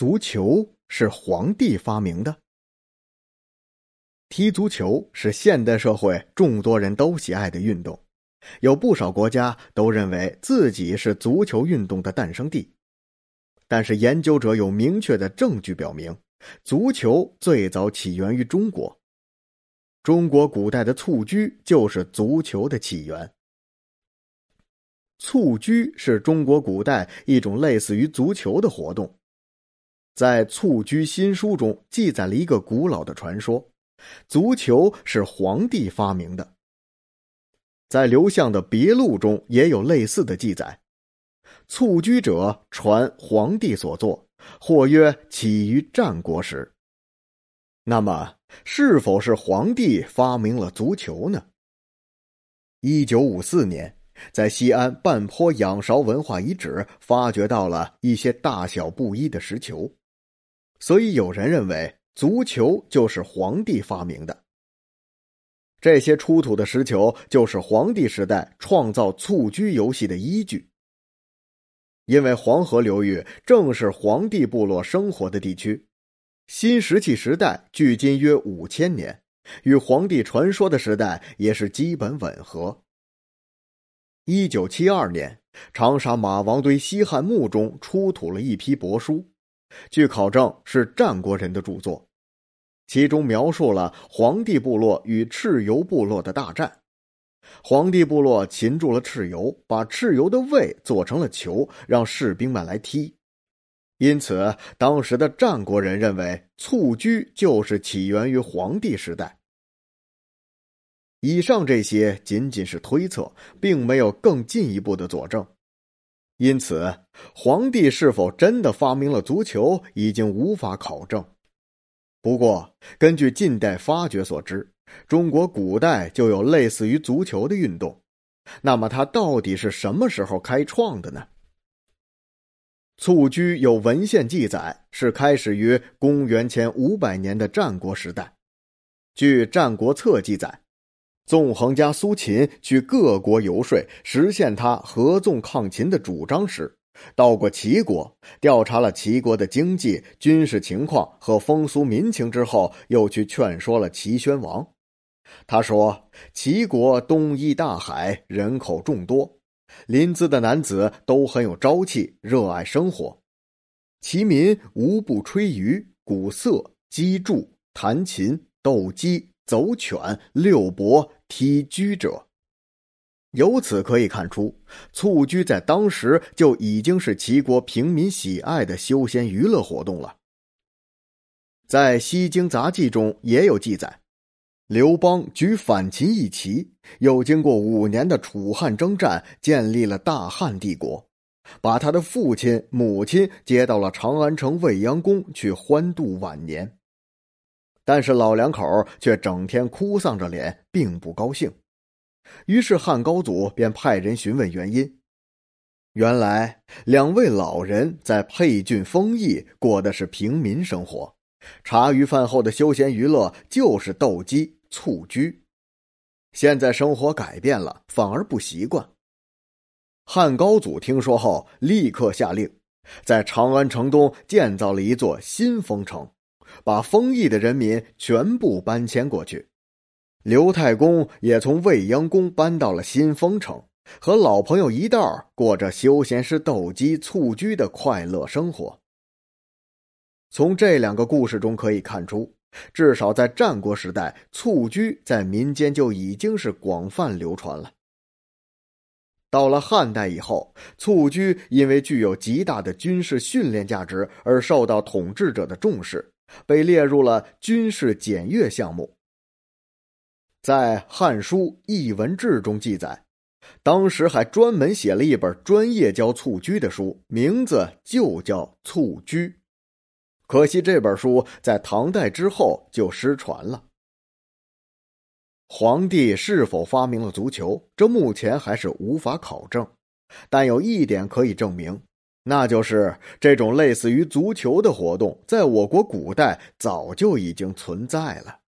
足球是皇帝发明的。踢足球是现代社会众多人都喜爱的运动，有不少国家都认为自己是足球运动的诞生地。但是研究者有明确的证据表明，足球最早起源于中国。中国古代的蹴鞠就是足球的起源。蹴鞠是中国古代一种类似于足球的活动。在《蹴鞠新书》中记载了一个古老的传说：足球是皇帝发明的。在刘向的别录中也有类似的记载：蹴鞠者传皇帝所作，或曰起于战国时。那么，是否是皇帝发明了足球呢？一九五四年，在西安半坡仰韶文化遗址发掘到了一些大小不一的石球。所以，有人认为足球就是皇帝发明的。这些出土的石球就是黄帝时代创造蹴鞠游戏的依据。因为黄河流域正是黄帝部落生活的地区，新石器时代距今约五千年，与黄帝传说的时代也是基本吻合。一九七二年，长沙马王堆西汉墓中出土了一批帛书。据考证，是战国人的著作，其中描述了黄帝部落与蚩尤部落的大战。黄帝部落擒住了蚩尤，把蚩尤的胃做成了球，让士兵们来踢。因此，当时的战国人认为蹴鞠就是起源于黄帝时代。以上这些仅仅是推测，并没有更进一步的佐证。因此，皇帝是否真的发明了足球，已经无法考证。不过，根据近代发掘所知，中国古代就有类似于足球的运动。那么，它到底是什么时候开创的呢？蹴鞠有文献记载，是开始于公元前五百年的战国时代。据《战国策》记载。纵横家苏秦去各国游说，实现他合纵抗秦的主张时，到过齐国，调查了齐国的经济、军事情况和风俗民情之后，又去劝说了齐宣王。他说：“齐国东依大海，人口众多，临淄的男子都很有朝气，热爱生活。齐民无不吹竽、鼓瑟、击筑、弹琴、斗鸡。”走犬、遛博、踢驹者，由此可以看出，蹴鞠在当时就已经是齐国平民喜爱的休闲娱乐活动了。在《西京杂记》中也有记载，刘邦举反秦一旗，又经过五年的楚汉征战，建立了大汉帝国，把他的父亲、母亲接到了长安城未央宫去欢度晚年。但是老两口却整天哭丧着脸，并不高兴。于是汉高祖便派人询问原因。原来两位老人在沛郡丰邑过的是平民生活，茶余饭后的休闲娱乐就是斗鸡、蹴鞠。现在生活改变了，反而不习惯。汉高祖听说后，立刻下令，在长安城东建造了一座新丰城。把丰邑的人民全部搬迁过去，刘太公也从未央宫搬到了新丰城，和老朋友一道过着休闲时斗鸡、蹴鞠的快乐生活。从这两个故事中可以看出，至少在战国时代，蹴鞠在民间就已经是广泛流传了。到了汉代以后，蹴鞠因为具有极大的军事训练价值而受到统治者的重视。被列入了军事检阅项目。在《汉书·艺文志》中记载，当时还专门写了一本专业教蹴鞠的书，名字就叫《蹴鞠》。可惜这本书在唐代之后就失传了。皇帝是否发明了足球，这目前还是无法考证，但有一点可以证明。那就是这种类似于足球的活动，在我国古代早就已经存在了。